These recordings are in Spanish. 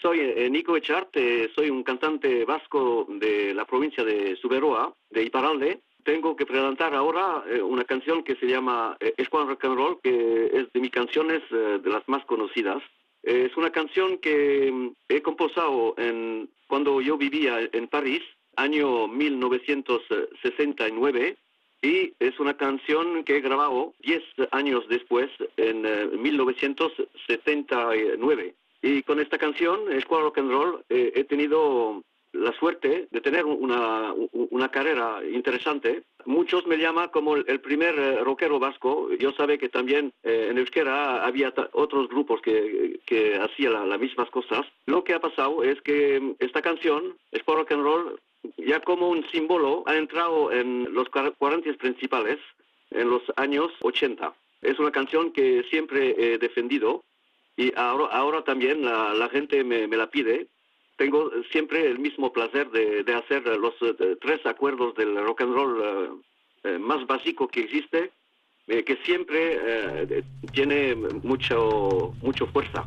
Soy eh, Nico Echarte, soy un cantante vasco de la provincia de Suberoa, de Iparalde. Tengo que presentar ahora eh, una canción que se llama eh, Rock and Roll, que es de mis canciones de las más conocidas. es una canción que mm, he compuesto en, cuando yo vivía en París, año 1969, y es una canción que he grabado 10 años después, en 1979. Y con esta canción, Squad Rock and Roll, eh, he tenido la suerte de tener una, una, carrera interesante. Muchos me llaman como el, primer eh, rockero vasco. Yo sabe que también eh, en Euskera había otros grupos que, que hacían las mismas cosas. Lo que ha pasado es que mm, esta canción, Sport Rock and Roll, ya como un símbolo, ha entrado en los cuarentos principales en los años 80. Es una canción que siempre he defendido y ahora, ahora también la, gente me, la pide. Tengo siempre el mismo placer de, hacer los eh, tres acuerdos del rock and roll eh, eh, más básico que existe, que siempre tiene mucho, mucho fuerza.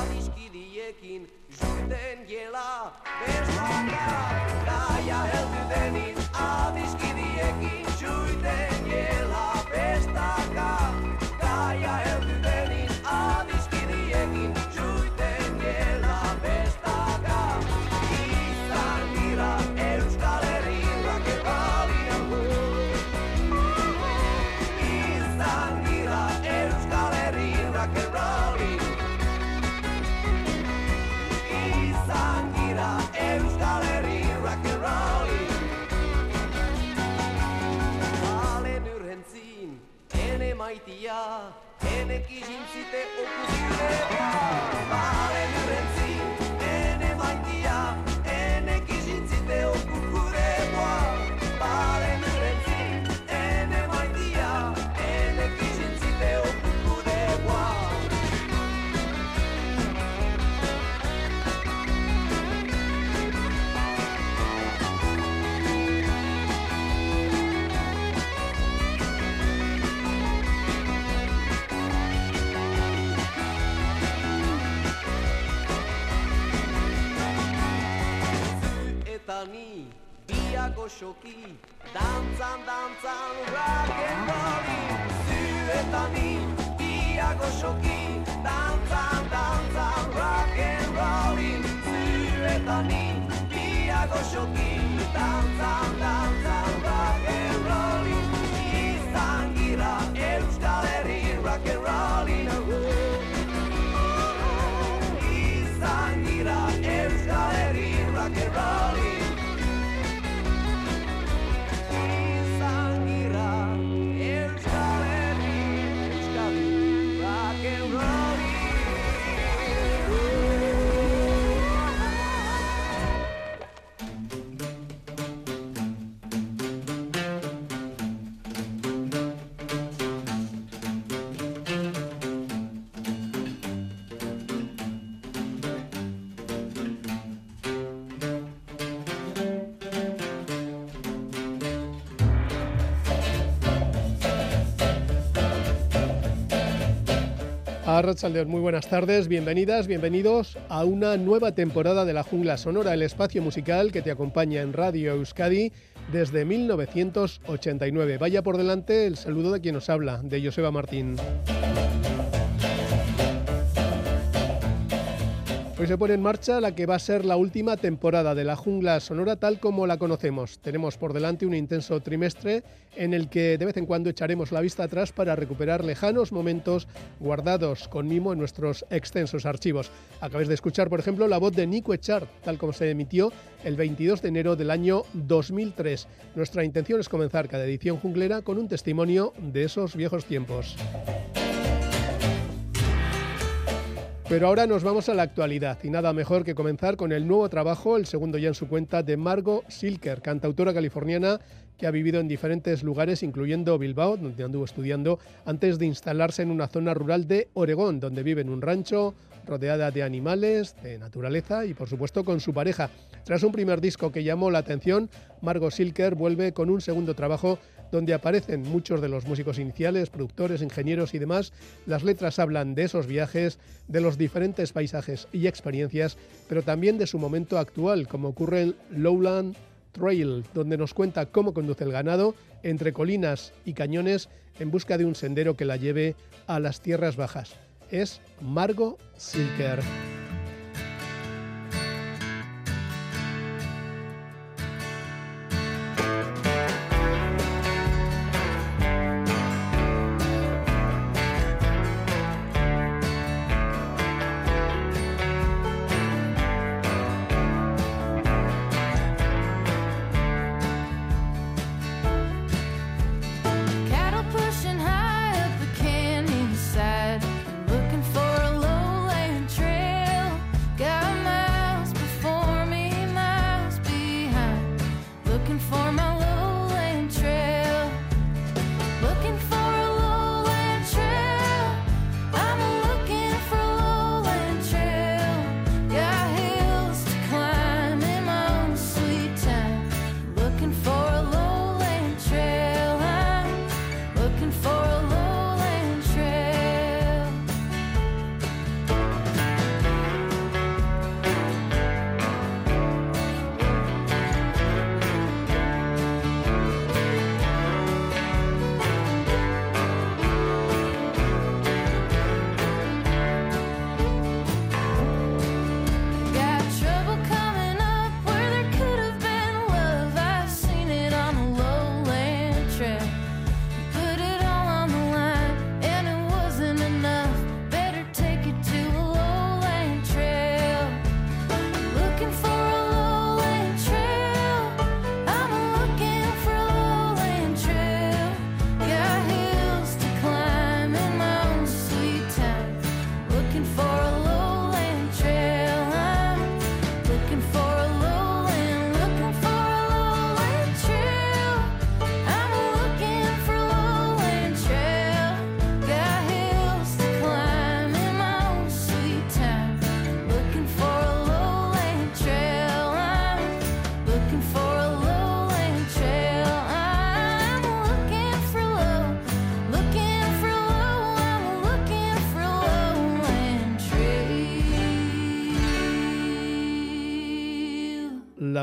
adiskidiekin juten jela bersoka gaia heldu denin adiskidiekin juten jela maitia, ene jintzite jimsite goxoki Dantzan, dantzan, rock and rolli Zuetani, bia goxoki Dantzan, dantzan, rock and rolli Zuetani, bia goxoki Dantzan, dantzan, Arrachaldeón, muy buenas tardes, bienvenidas, bienvenidos a una nueva temporada de La Jungla Sonora, el espacio musical que te acompaña en Radio Euskadi desde 1989. Vaya por delante el saludo de quien nos habla, de Joseba Martín. Hoy se pone en marcha la que va a ser la última temporada de la jungla sonora tal como la conocemos. Tenemos por delante un intenso trimestre en el que de vez en cuando echaremos la vista atrás para recuperar lejanos momentos guardados con mimo en nuestros extensos archivos. Acabáis de escuchar, por ejemplo, la voz de Nico Echar, tal como se emitió el 22 de enero del año 2003. Nuestra intención es comenzar cada edición junglera con un testimonio de esos viejos tiempos. Pero ahora nos vamos a la actualidad y nada mejor que comenzar con el nuevo trabajo, el segundo ya en su cuenta, de Margot Silker, cantautora californiana que ha vivido en diferentes lugares, incluyendo Bilbao, donde anduvo estudiando, antes de instalarse en una zona rural de Oregón, donde vive en un rancho, rodeada de animales, de naturaleza y por supuesto con su pareja. Tras un primer disco que llamó la atención, Margot Silker vuelve con un segundo trabajo donde aparecen muchos de los músicos iniciales, productores, ingenieros y demás. Las letras hablan de esos viajes, de los diferentes paisajes y experiencias, pero también de su momento actual, como ocurre en Lowland Trail, donde nos cuenta cómo conduce el ganado entre colinas y cañones en busca de un sendero que la lleve a las tierras bajas. Es Margo Silker.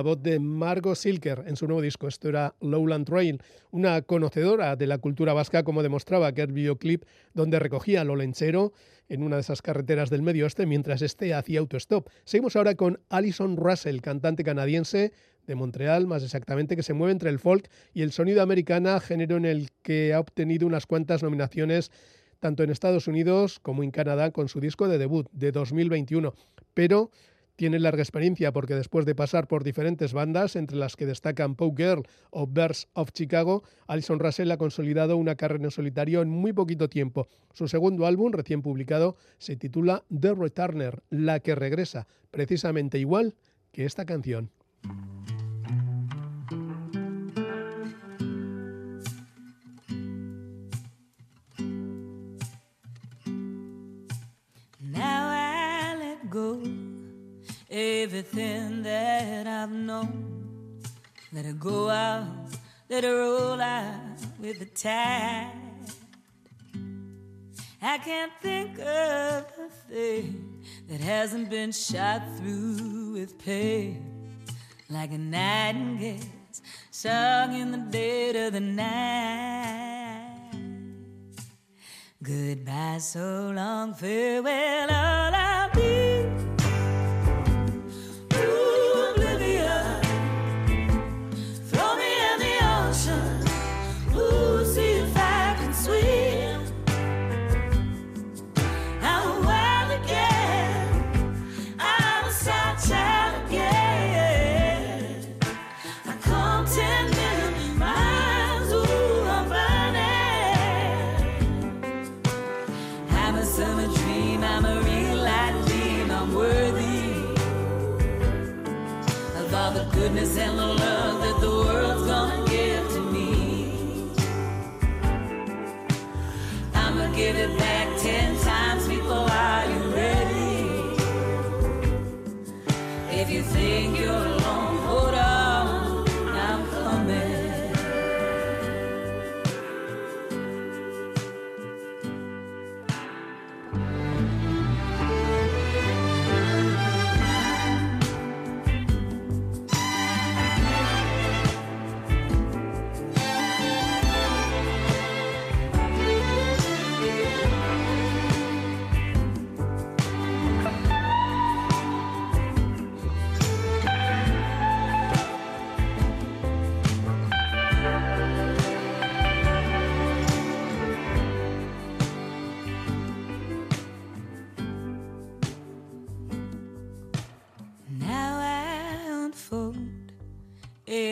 Voz de Margot Silker en su nuevo disco. Esto era Lowland Trail, una conocedora de la cultura vasca, como demostraba aquel videoclip donde recogía lo lenchero en una de esas carreteras del medio oeste mientras este hacía autostop. Seguimos ahora con Alison Russell, cantante canadiense de Montreal, más exactamente, que se mueve entre el folk y el sonido americana, género en el que ha obtenido unas cuantas nominaciones tanto en Estados Unidos como en Canadá con su disco de debut de 2021. Pero tiene larga experiencia porque después de pasar por diferentes bandas, entre las que destacan Poke Girl o Birds of Chicago, Alison Russell ha consolidado una carrera en solitario en muy poquito tiempo. Su segundo álbum, recién publicado, se titula The Returner, la que regresa, precisamente igual que esta canción. Everything that I've known. Let it go out, let it roll out with the tide. I can't think of a thing that hasn't been shot through with pain, like a nightingale's sung in the dead of the night. Goodbye, so long, farewell, all I'll goodness and the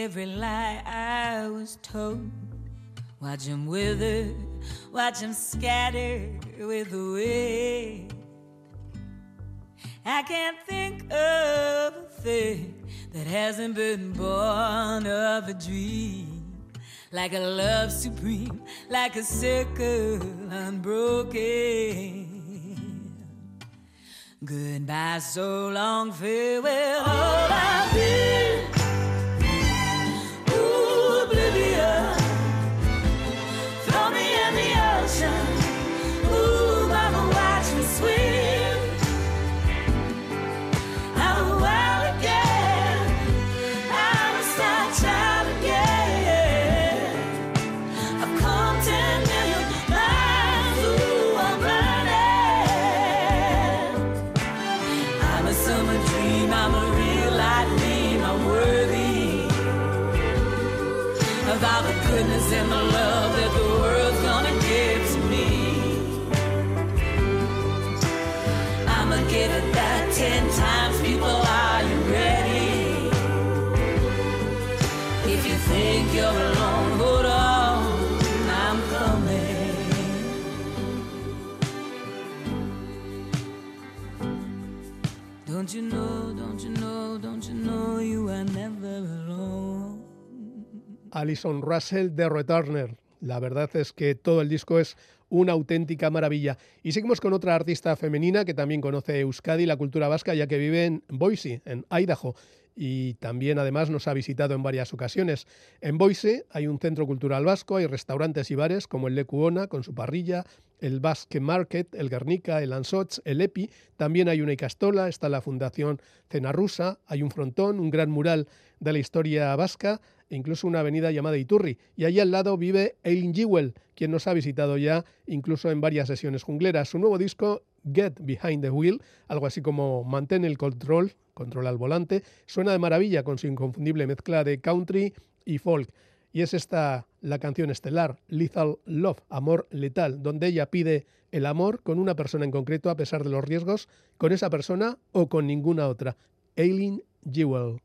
every lie I was told. Watch him wither, watch him scatter with the wind. I can't think of a thing that hasn't been born of a dream. Like a love supreme, like a circle unbroken. Goodbye, so long, farewell, all I've been. Alison Russell de Returner. La verdad es que todo el disco es una auténtica maravilla. Y seguimos con otra artista femenina que también conoce Euskadi y la cultura vasca, ya que vive en Boise, en Idaho. Y también además nos ha visitado en varias ocasiones. En Boise hay un centro cultural vasco, hay restaurantes y bares como el Lecuona con su parrilla, el Basque Market, el Guernica, el Ansots, el Epi. También hay una Icastola, está la Fundación Cena Rusa, hay un frontón, un gran mural de la historia vasca e incluso una avenida llamada Iturri. Y allí al lado vive Eileen Jewell, quien nos ha visitado ya incluso en varias sesiones jungleras. Su nuevo disco, Get Behind the Wheel, algo así como Mantén el control, control al volante, suena de maravilla con su inconfundible mezcla de country y folk. Y es esta la canción estelar, Lethal Love, Amor Letal, donde ella pide el amor con una persona en concreto a pesar de los riesgos, con esa persona o con ninguna otra. Eileen Jewell.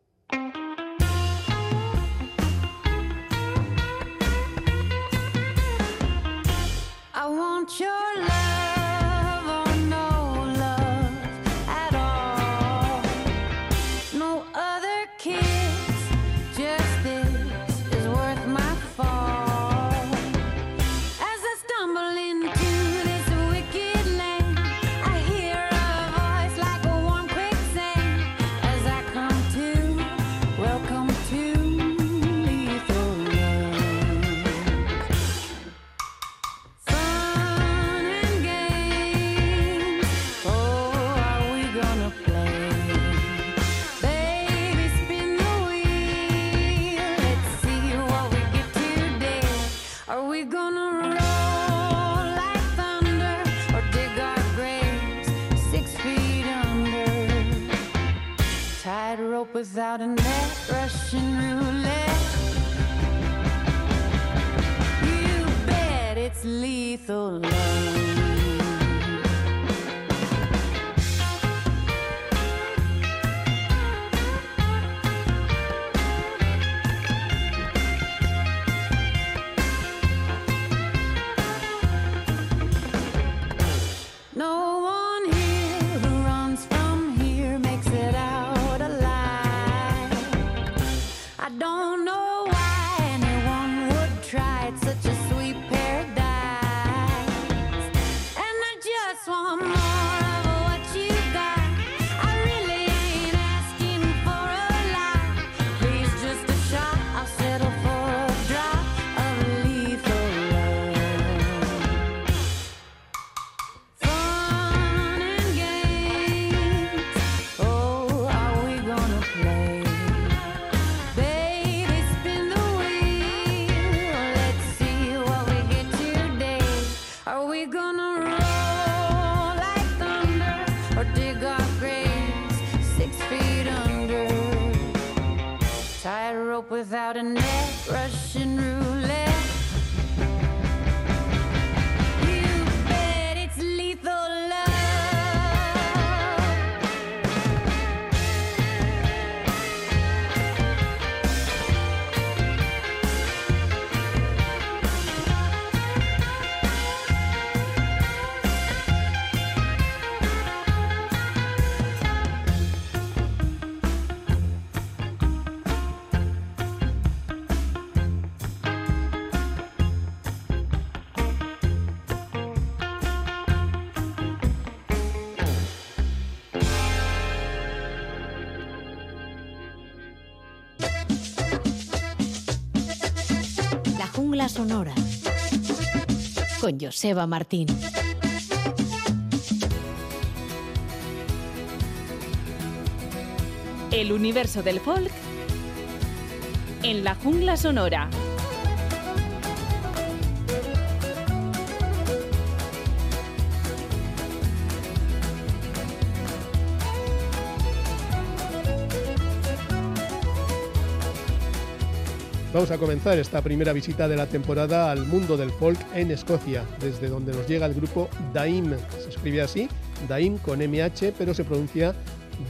Sonora. Con Joseba Martín. El universo del folk en la jungla sonora. Vamos a comenzar esta primera visita de la temporada al mundo del folk en Escocia, desde donde nos llega el grupo Daim. Se escribe así, Daim con MH, pero se pronuncia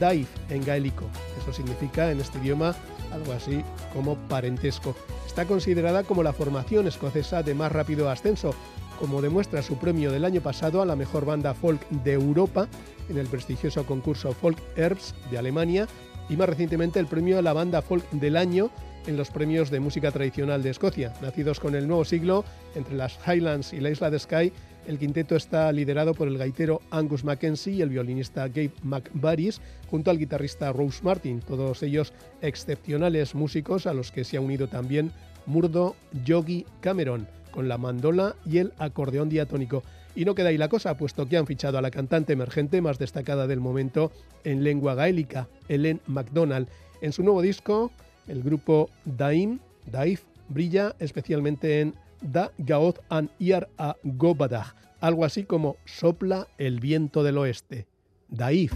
Daif en gaélico. Eso significa en este idioma algo así como parentesco. Está considerada como la formación escocesa de más rápido ascenso, como demuestra su premio del año pasado a la mejor banda folk de Europa en el prestigioso concurso Folk Herbs de Alemania y más recientemente el premio a la banda folk del año en los premios de música tradicional de Escocia. Nacidos con el nuevo siglo, entre las Highlands y la isla de Skye, el quinteto está liderado por el gaitero Angus Mackenzie y el violinista Gabe McBaris, junto al guitarrista Rose Martin, todos ellos excepcionales músicos a los que se ha unido también Murdo Yogi Cameron, con la mandola y el acordeón diatónico. Y no queda ahí la cosa, puesto que han fichado a la cantante emergente más destacada del momento en lengua gaélica, Helen MacDonald. En su nuevo disco, el grupo Daim, Daif, brilla especialmente en Da Gaoth an Iar a Gobadag, algo así como sopla el viento del oeste. Daif.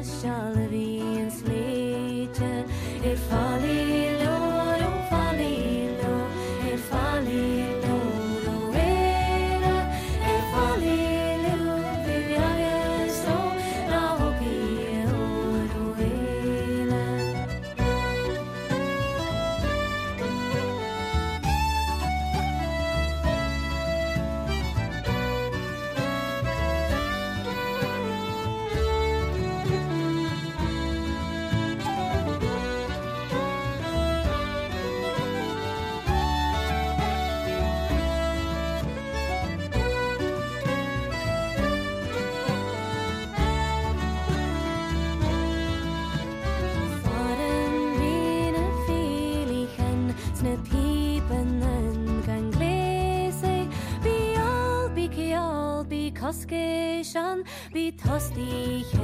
shall be in sleet. It falls. dich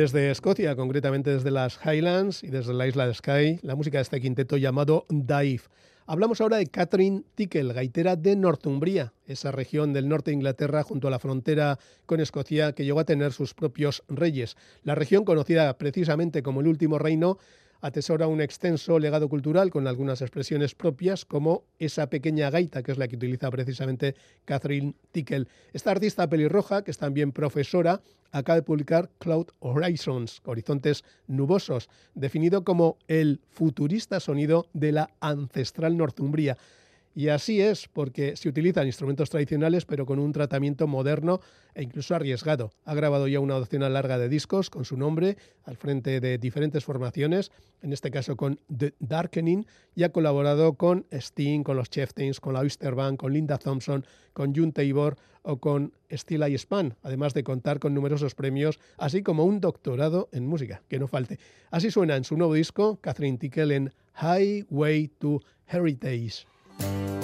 Desde Escocia, concretamente desde las Highlands y desde la isla de Skye, la música de este quinteto llamado Dive. Hablamos ahora de Catherine Tickle, gaitera de Northumbria, esa región del norte de Inglaterra junto a la frontera con Escocia que llegó a tener sus propios reyes. La región, conocida precisamente como el último reino, atesora un extenso legado cultural con algunas expresiones propias, como esa pequeña gaita, que es la que utiliza precisamente Catherine Tickle. Esta artista pelirroja, que es también profesora, acaba de publicar Cloud Horizons, Horizontes Nubosos, definido como el futurista sonido de la ancestral Northumbria. Y así es, porque se utilizan instrumentos tradicionales, pero con un tratamiento moderno e incluso arriesgado. Ha grabado ya una docena larga de discos con su nombre al frente de diferentes formaciones, en este caso con The Darkening, y ha colaborado con Sting, con los Chieftains, con la Oyster Band, con Linda Thompson, con June Tabor o con Steel Eye Span, además de contar con numerosos premios, así como un doctorado en música, que no falte. Así suena en su nuevo disco, Catherine Tickle en Highway to Heritage. Thank you.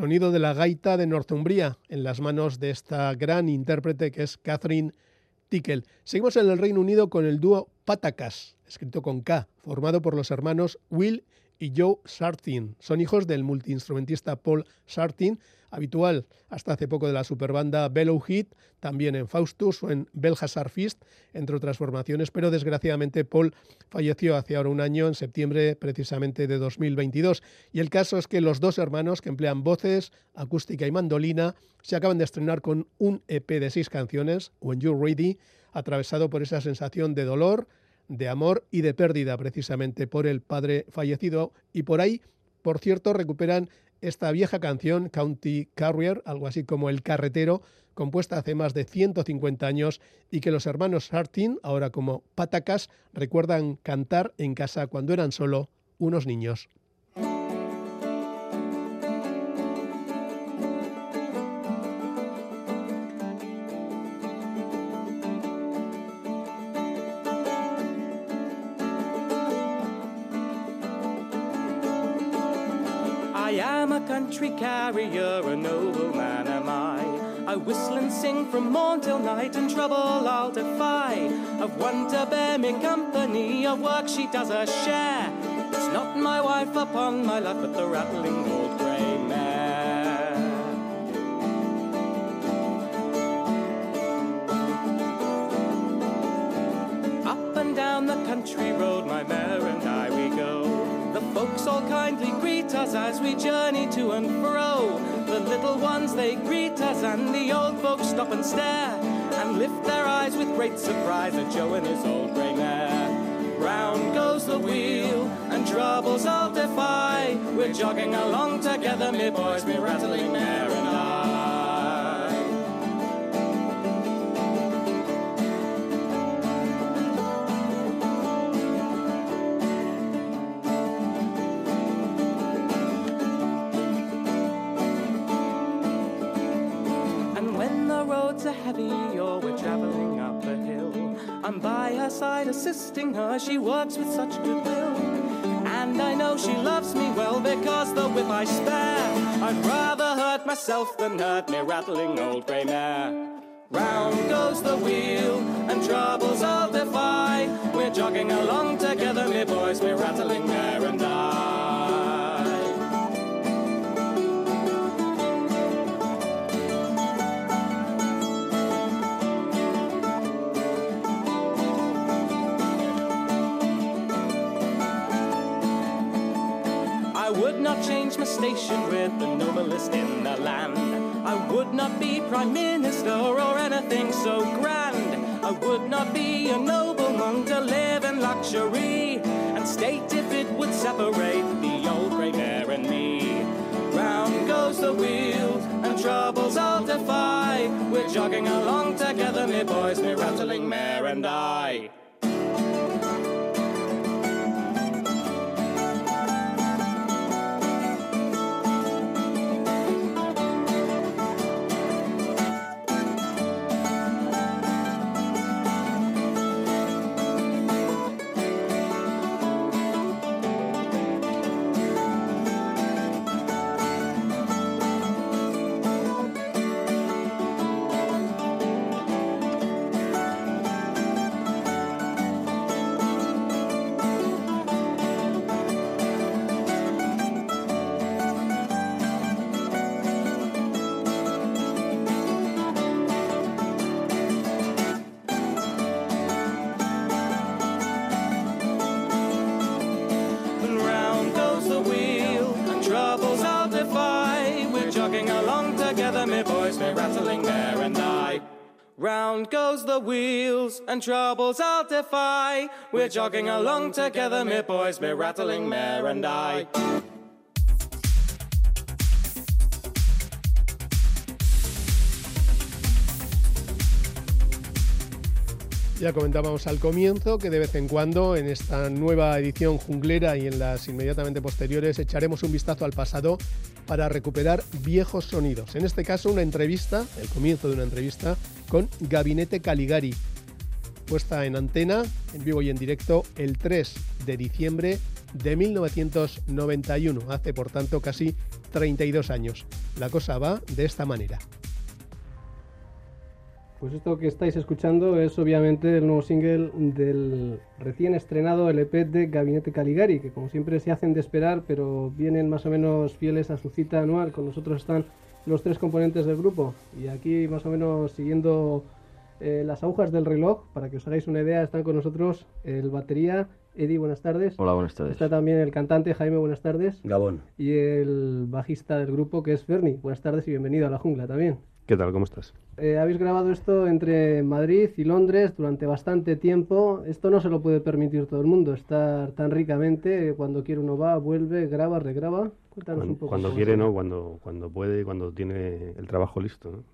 Sonido de la gaita de Northumbria en las manos de esta gran intérprete que es Catherine Tickle. Seguimos en el Reino Unido con el dúo Patacas, escrito con K, formado por los hermanos Will y Joe Sartin. Son hijos del multiinstrumentista Paul Sartin, habitual hasta hace poco de la superbanda Bellow Hit, también en Faustus o en Belhazar Fist, entre otras formaciones, pero desgraciadamente Paul falleció hace ahora un año, en septiembre precisamente de 2022. Y el caso es que los dos hermanos, que emplean voces, acústica y mandolina, se acaban de estrenar con un EP de seis canciones, When You're Ready, atravesado por esa sensación de dolor, de amor y de pérdida precisamente por el padre fallecido. Y por ahí, por cierto, recuperan esta vieja canción, County Carrier, algo así como El Carretero, compuesta hace más de 150 años y que los hermanos Sartin, ahora como Patacas, recuerdan cantar en casa cuando eran solo unos niños. I am a country carrier, a nobleman am I. I whistle and sing from morn till night, and trouble I'll defy. Of one to bear me company, of work she does a share. It's not my wife upon my love, but the rattling old all kindly greet us as we journey to and fro. The little ones they greet us, and the old folks stop and stare and lift their eyes with great surprise at Joe and his old grey mare. Round goes the wheel, and troubles I'll defy. We're jogging along together, me boys, me rattling mare. And assisting her. She works with such goodwill. And I know she loves me well because the whip I spare. I'd rather hurt myself than hurt me rattling old grey mare. Round goes the wheel, and troubles I'll defy. We're jogging along together, me boys, me rattling mare and I. not change my station with the noblest in the land. I would not be prime minister or anything so grand. I would not be a nobleman to live in luxury and state if it would separate the old grey mare and me. Round goes the wheel and troubles I'll defy. We're jogging along together, me boys, me rattling mare and I. wheels, and troubles I'll defy. We're jogging along together, me boys, me rattling mare and I. Ya comentábamos al comienzo que de vez en cuando en esta nueva edición junglera y en las inmediatamente posteriores echaremos un vistazo al pasado para recuperar viejos sonidos. En este caso una entrevista, el comienzo de una entrevista con Gabinete Caligari, puesta en antena, en vivo y en directo, el 3 de diciembre de 1991, hace por tanto casi 32 años. La cosa va de esta manera. Pues esto que estáis escuchando es obviamente el nuevo single del recién estrenado LP de Gabinete Caligari, que como siempre se hacen de esperar, pero vienen más o menos fieles a su cita anual. Con nosotros están los tres componentes del grupo y aquí más o menos siguiendo eh, las agujas del reloj, para que os hagáis una idea, están con nosotros el batería Eddie, buenas tardes. Hola, buenas tardes. Está también el cantante Jaime, buenas tardes. Gabón. Y el bajista del grupo que es Ferni. Buenas tardes y bienvenido a la jungla también. ¿Qué tal? ¿Cómo estás? Eh, habéis grabado esto entre Madrid y Londres durante bastante tiempo. Esto no se lo puede permitir todo el mundo, estar tan ricamente. Cuando quiere uno va, vuelve, graba, regraba. Cuéntanos Cuando, un poco. cuando quiere. ¿no? Cuando, cuando puede y cuando tiene el trabajo listo, ¿no?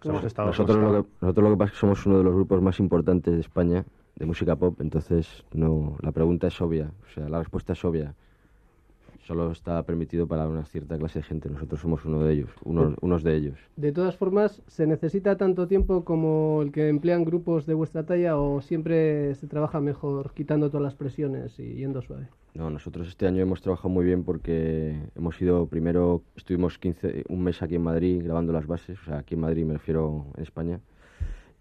Sea, hemos estado- Nosotros lo, que, nosotros lo que pasa es que somos uno de los grupos más importantes de España de música pop, entonces no, la pregunta es obvia, o sea, la respuesta es obvia. Solo está permitido para una cierta clase de gente. Nosotros somos uno de ellos, unos, unos de ellos. De todas formas, ¿se necesita tanto tiempo como el que emplean grupos de vuestra talla o siempre se trabaja mejor quitando todas las presiones y yendo suave? No, nosotros este año hemos trabajado muy bien porque hemos ido primero, estuvimos 15, un mes aquí en Madrid grabando las bases, o sea, aquí en Madrid me refiero en España,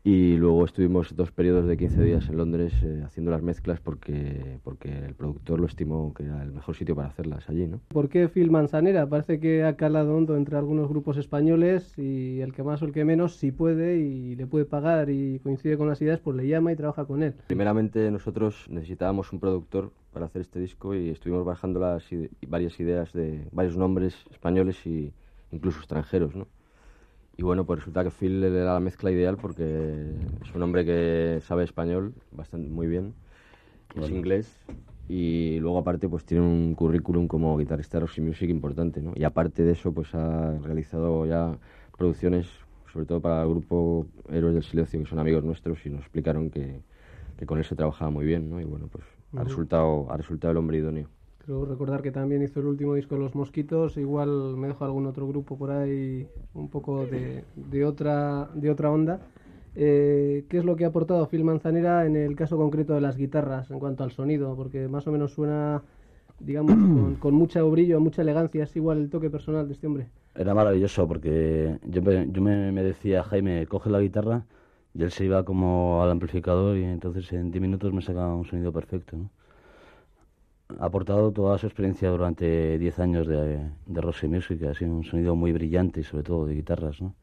y luego estuvimos dos periodos de 15 días en Londres eh, haciendo las mezclas porque, porque el productor lo estimó que era el mejor sitio para hacerlas allí, ¿no? ¿Por qué Phil Manzanera? Parece que ha calado hondo entre algunos grupos españoles y el que más o el que menos, si puede y le puede pagar y coincide con las ideas, pues le llama y trabaja con él. Primeramente nosotros necesitábamos un productor para hacer este disco y estuvimos bajando las ide- varias ideas de varios nombres españoles y incluso extranjeros, ¿no? Y bueno, pues resulta que Phil era la mezcla ideal porque es un hombre que sabe español bastante muy bien, es inglés y luego aparte pues tiene un currículum como guitarrista de Music importante, ¿no? Y aparte de eso pues ha realizado ya producciones sobre todo para el grupo Héroes del Silencio que son amigos nuestros y nos explicaron que, que con él se trabajaba muy bien, ¿no? Y bueno, pues ha resultado ha resultado el hombre idóneo. Creo recordar que también hizo el último disco Los Mosquitos, igual me dejo algún otro grupo por ahí un poco de, de otra, de otra onda. Eh, ¿Qué es lo que ha aportado Phil Manzanera en el caso concreto de las guitarras en cuanto al sonido? Porque más o menos suena, digamos, con, con mucho brillo, mucha elegancia. Es igual el toque personal de este hombre. Era maravilloso porque yo, me, yo me, me decía, Jaime, coge la guitarra y él se iba como al amplificador y entonces en 10 minutos me sacaba un sonido perfecto. ¿no? Ha aportado toda su experiencia durante 10 años de, de Music, ha sido un sonido muy brillante y sobre todo de guitarras. ¿no?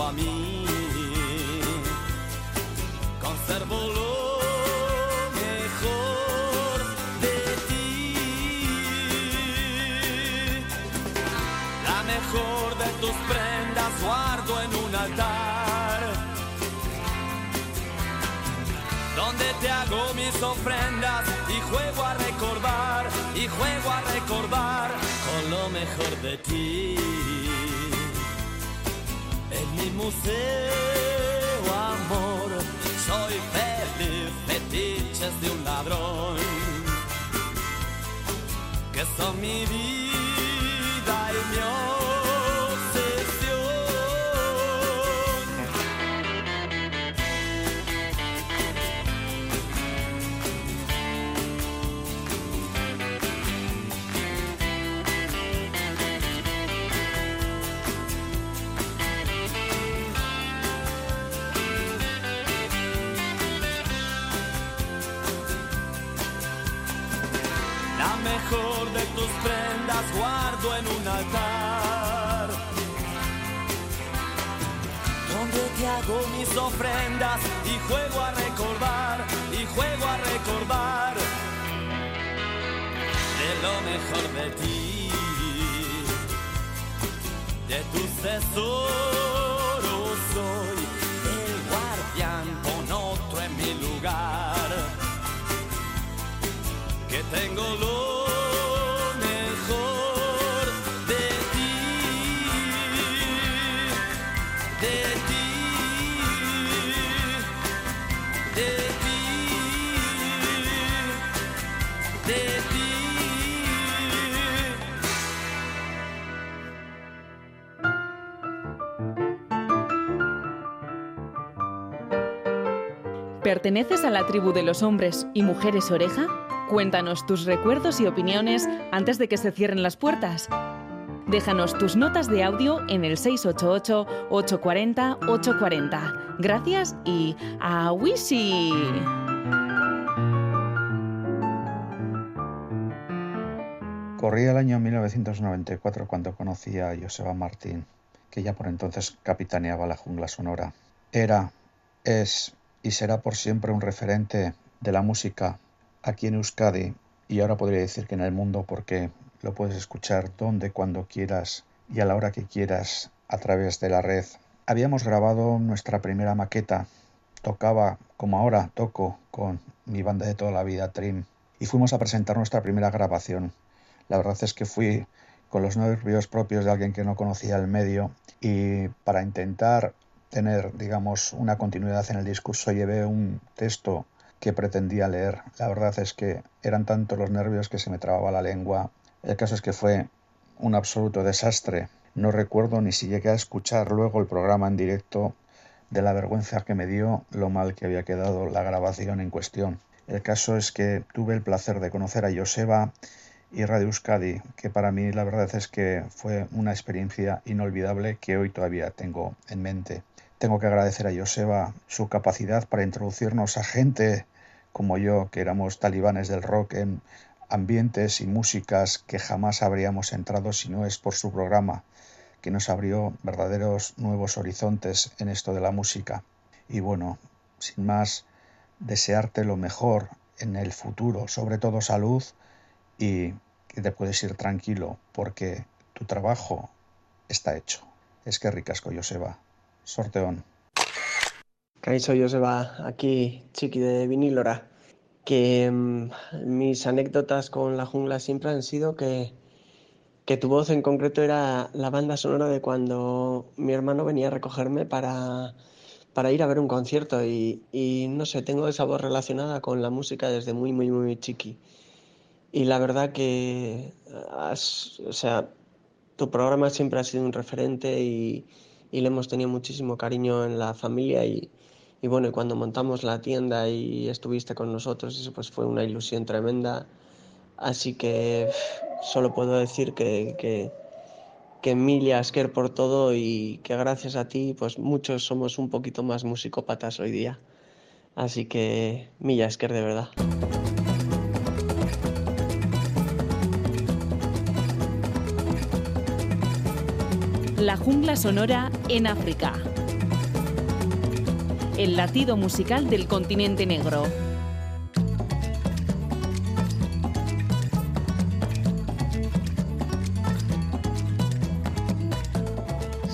Junto a mí conservo lo mejor de ti, la mejor de tus prendas guardo en un altar. Donde te hago mis ofrendas y juego a recordar, y juego a recordar con lo mejor de ti. Mi museo, amor, soy feliz, fetiches de un ladrón, que son mi vida guardo en un altar. Donde te hago mis ofrendas y juego a recordar, y juego a recordar de lo mejor de ti, de tus tesoros soy el guardián, pon otro en mi lugar Tengo lo ¿Perteneces a la tribu de los hombres y mujeres oreja? Cuéntanos tus recuerdos y opiniones antes de que se cierren las puertas. Déjanos tus notas de audio en el 688-840-840. Gracias y a Wishy. Corría el año 1994 cuando conocí a Joseba Martín, que ya por entonces capitaneaba la jungla sonora. Era, es y será por siempre un referente de la música aquí en Euskadi y ahora podría decir que en el mundo porque lo puedes escuchar donde, cuando quieras y a la hora que quieras a través de la red. Habíamos grabado nuestra primera maqueta, tocaba como ahora toco con mi banda de toda la vida, Trim, y fuimos a presentar nuestra primera grabación. La verdad es que fui con los nervios propios de alguien que no conocía el medio y para intentar tener, digamos, una continuidad en el discurso llevé un texto que pretendía leer. La verdad es que eran tantos los nervios que se me trababa la lengua. El caso es que fue un absoluto desastre. No recuerdo ni si llegué a escuchar luego el programa en directo de la vergüenza que me dio lo mal que había quedado la grabación en cuestión. El caso es que tuve el placer de conocer a Joseba y Radio Euskadi, que para mí la verdad es que fue una experiencia inolvidable que hoy todavía tengo en mente. Tengo que agradecer a Joseba su capacidad para introducirnos a gente como yo, que éramos talibanes del rock en ambientes y músicas que jamás habríamos entrado si no es por su programa, que nos abrió verdaderos nuevos horizontes en esto de la música. Y bueno, sin más, desearte lo mejor en el futuro, sobre todo salud y te puedes ir tranquilo porque tu trabajo está hecho. Es que ricasco, Joseba. Sorteón. Kaixo Joseba, aquí Chiqui de Vinilora. Que mm, mis anécdotas con la jungla siempre han sido que, que tu voz en concreto era la banda sonora de cuando mi hermano venía a recogerme para, para ir a ver un concierto y, y no sé, tengo esa voz relacionada con la música desde muy, muy, muy chiqui. Y la verdad que, has- o sea, tu programa siempre ha sido un referente y, y le hemos tenido muchísimo cariño en la familia y, y bueno, cuando montamos la tienda y estuviste con nosotros, eso pues fue una ilusión tremenda. Así que solo puedo decir que, que, que mil asker por todo y que gracias a ti pues muchos somos un poquito más musicópatas hoy día. Así que mil asker de verdad. La jungla sonora en África. El latido musical del continente negro.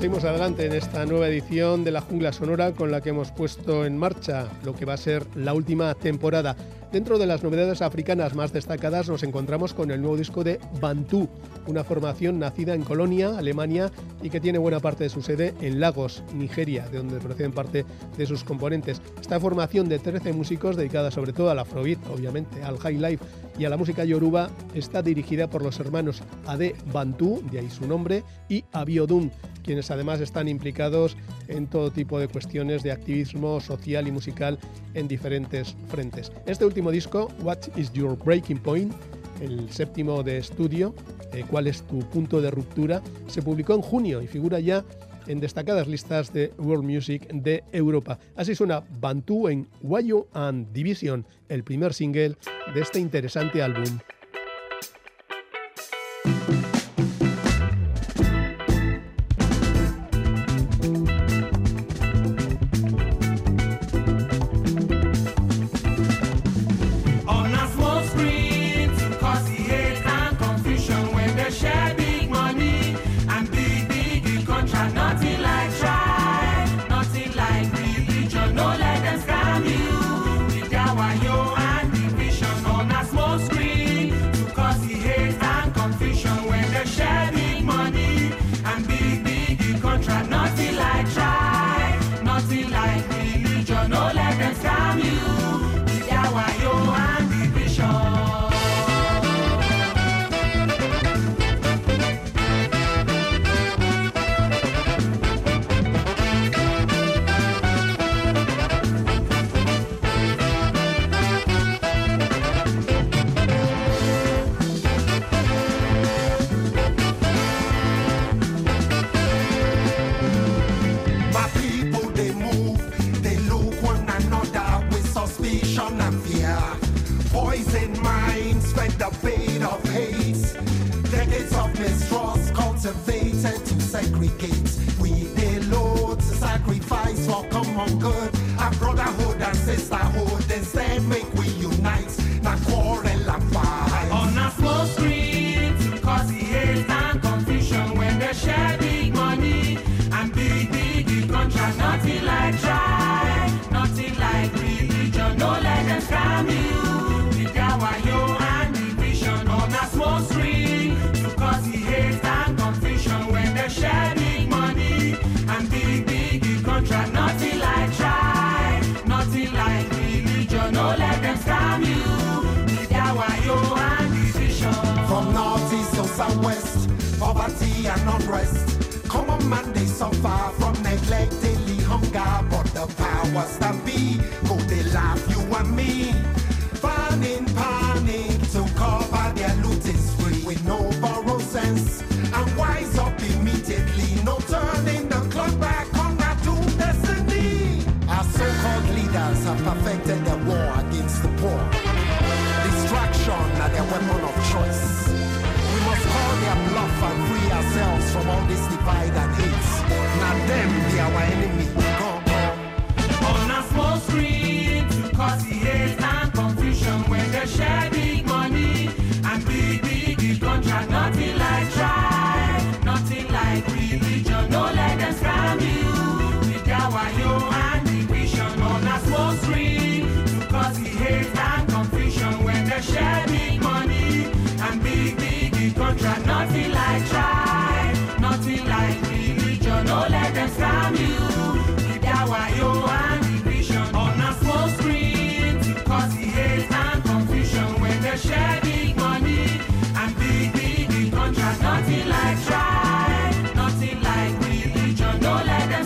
Seguimos adelante en esta nueva edición de la Jungla Sonora con la que hemos puesto en marcha lo que va a ser la última temporada. Dentro de las novedades africanas más destacadas nos encontramos con el nuevo disco de Bantú, una formación nacida en Colonia, Alemania, y que tiene buena parte de su sede en Lagos, Nigeria, de donde proceden parte de sus componentes. Esta formación de 13 músicos dedicada sobre todo al afrobeat, obviamente, al high life y a la música yoruba está dirigida por los hermanos Ade Bantú, de ahí su nombre, y Abiodun, quienes además están implicados en todo tipo de cuestiones de activismo social y musical en diferentes frentes. Este último disco, What is Your Breaking Point, el séptimo de estudio, eh, ¿Cuál es tu punto de ruptura?, se publicó en junio y figura ya en destacadas listas de World Music de Europa. Así suena Bantu en Wayo and Division, el primer single de este interesante álbum.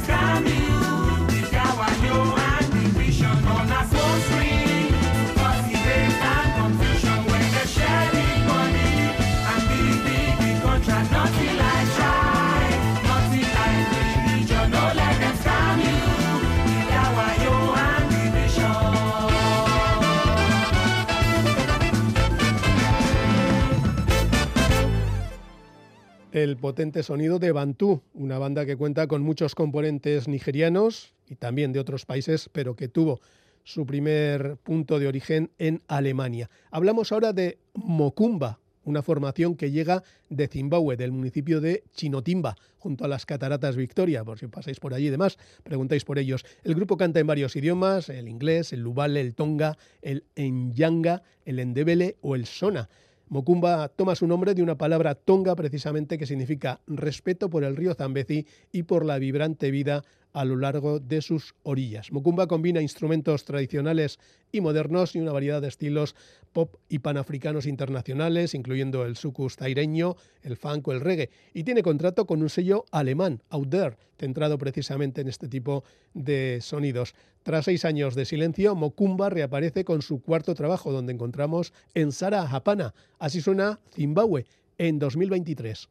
Sky. el potente sonido de Bantú, una banda que cuenta con muchos componentes nigerianos y también de otros países, pero que tuvo su primer punto de origen en Alemania. Hablamos ahora de Mokumba, una formación que llega de Zimbabue, del municipio de Chinotimba, junto a las cataratas Victoria, por si pasáis por allí y demás, preguntáis por ellos. El grupo canta en varios idiomas, el inglés, el lubale, el tonga, el enyanga, el endebele o el sona. Mocumba toma su nombre de una palabra tonga precisamente que significa respeto por el río Zambezi y por la vibrante vida a lo largo de sus orillas. Mocumba combina instrumentos tradicionales y modernos y una variedad de estilos pop y panafricanos internacionales, incluyendo el sucus taireño, el funk o el reggae, y tiene contrato con un sello alemán, Out There, centrado precisamente en este tipo de sonidos. Tras seis años de silencio, Mokumba reaparece con su cuarto trabajo, donde encontramos En Sara Japana. Así suena Zimbabue en 2023.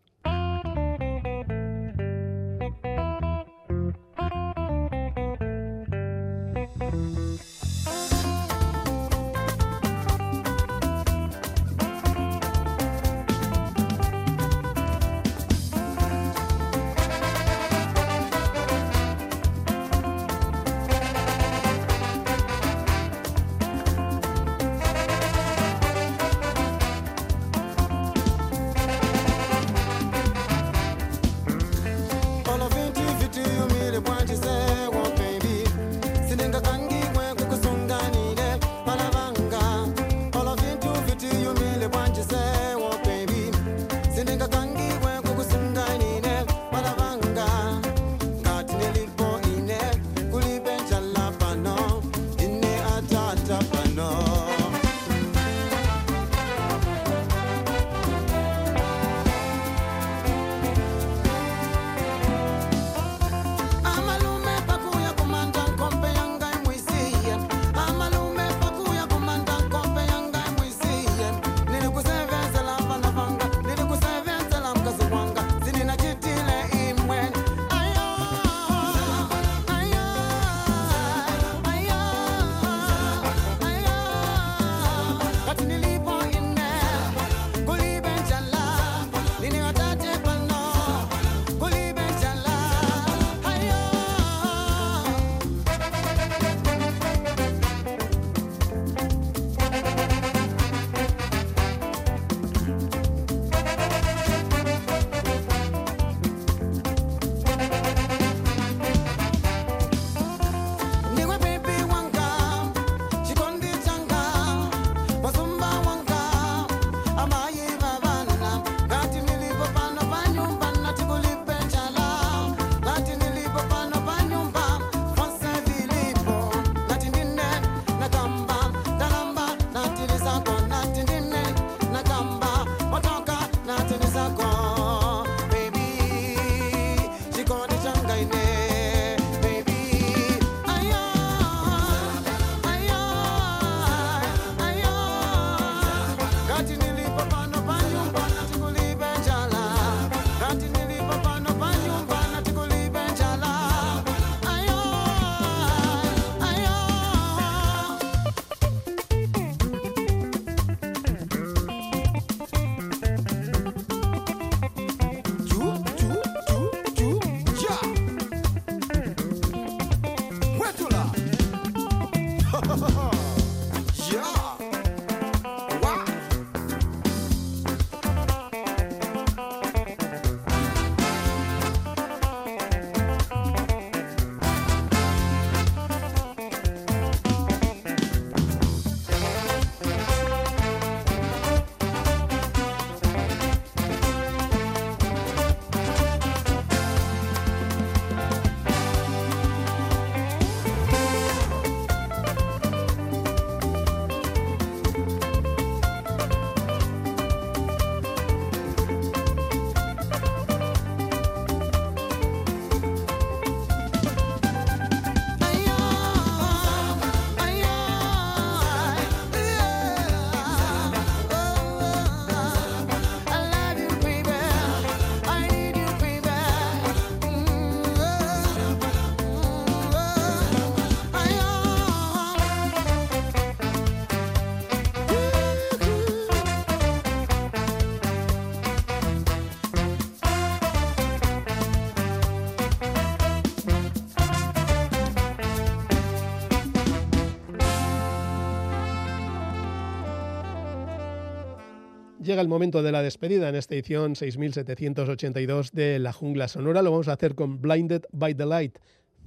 Llega el momento de la despedida en esta edición 6782 de La Jungla Sonora. Lo vamos a hacer con Blinded by the Light,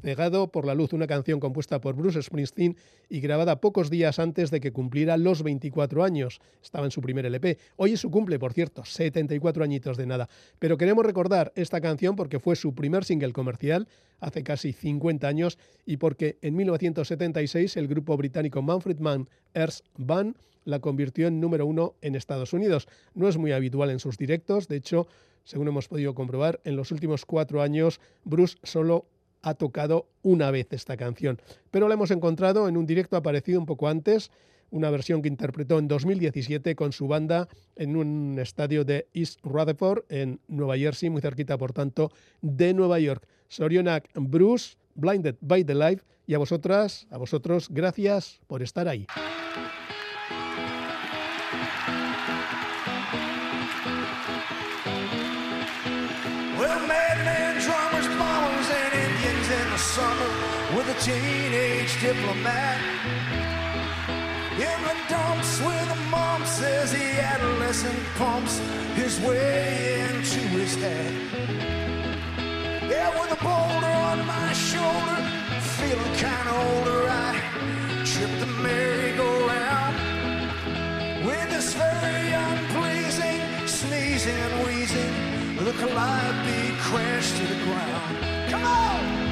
Cegado por la Luz, una canción compuesta por Bruce Springsteen y grabada pocos días antes de que cumpliera los 24 años. Estaba en su primer LP. Hoy es su cumple, por cierto, 74 añitos de nada. Pero queremos recordar esta canción porque fue su primer single comercial hace casi 50 años y porque en 1976 el grupo británico Manfred Mann Earth Band la convirtió en número uno en Estados Unidos. No es muy habitual en sus directos, de hecho, según hemos podido comprobar, en los últimos cuatro años Bruce solo ha tocado una vez esta canción, pero la hemos encontrado en un directo aparecido un poco antes, una versión que interpretó en 2017 con su banda en un estadio de East Rutherford, en Nueva Jersey, muy cerquita, por tanto, de Nueva York. Sorionak Bruce, Blinded by the Light, y a vosotras, a vosotros, gracias por estar ahí. Teenage diplomat. In the dumps where the mom says the adolescent pumps his way into his head. Yeah, with a boulder on my shoulder, feeling kinda older, I tripped the merry-go-round. With this very unpleasing sneezing and wheezing, the calliope crashed to the ground. Come on!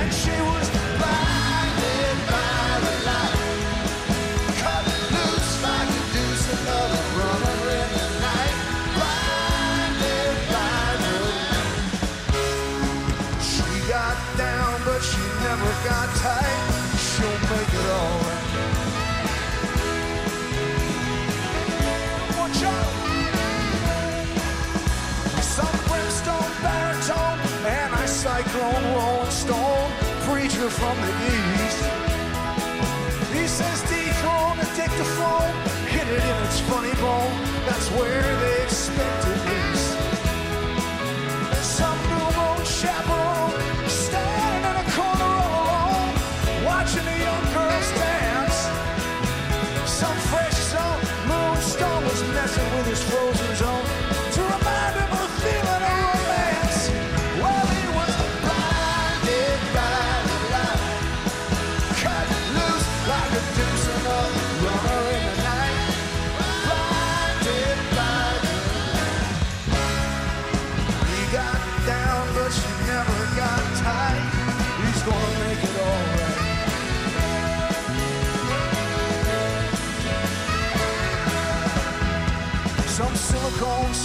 And she was from the east. He says dethrone the dictaphone, hit it in its funny bone. That's where they expect it least.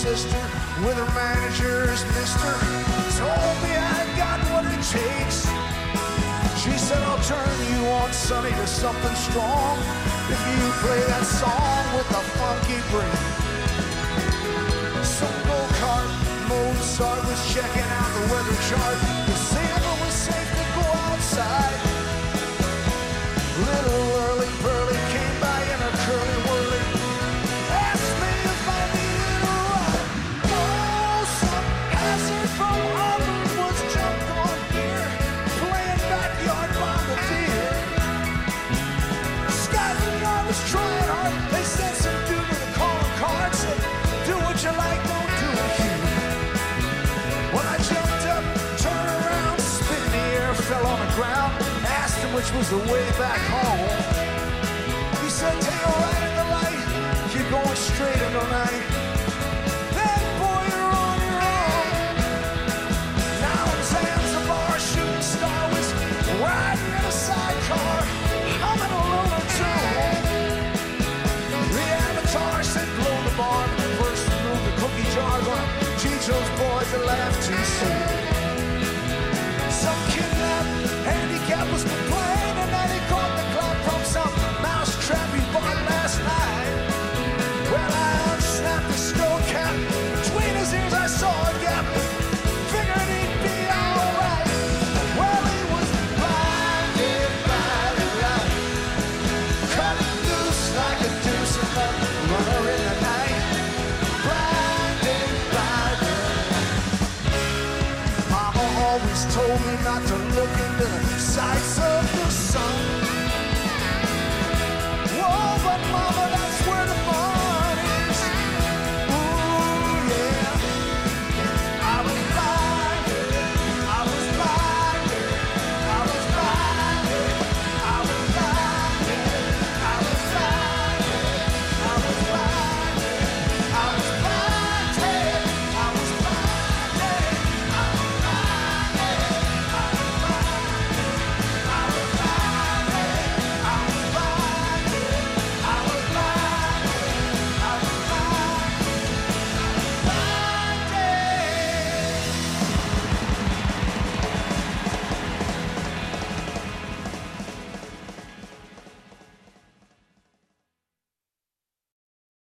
sister with her manager's mister. Told me I got what it takes. She said, I'll turn you on, Sonny, to something strong if you play that song with a funky break. So go-kart Mozart was checking out the weather chart. which was the way back home. He said, take a ride.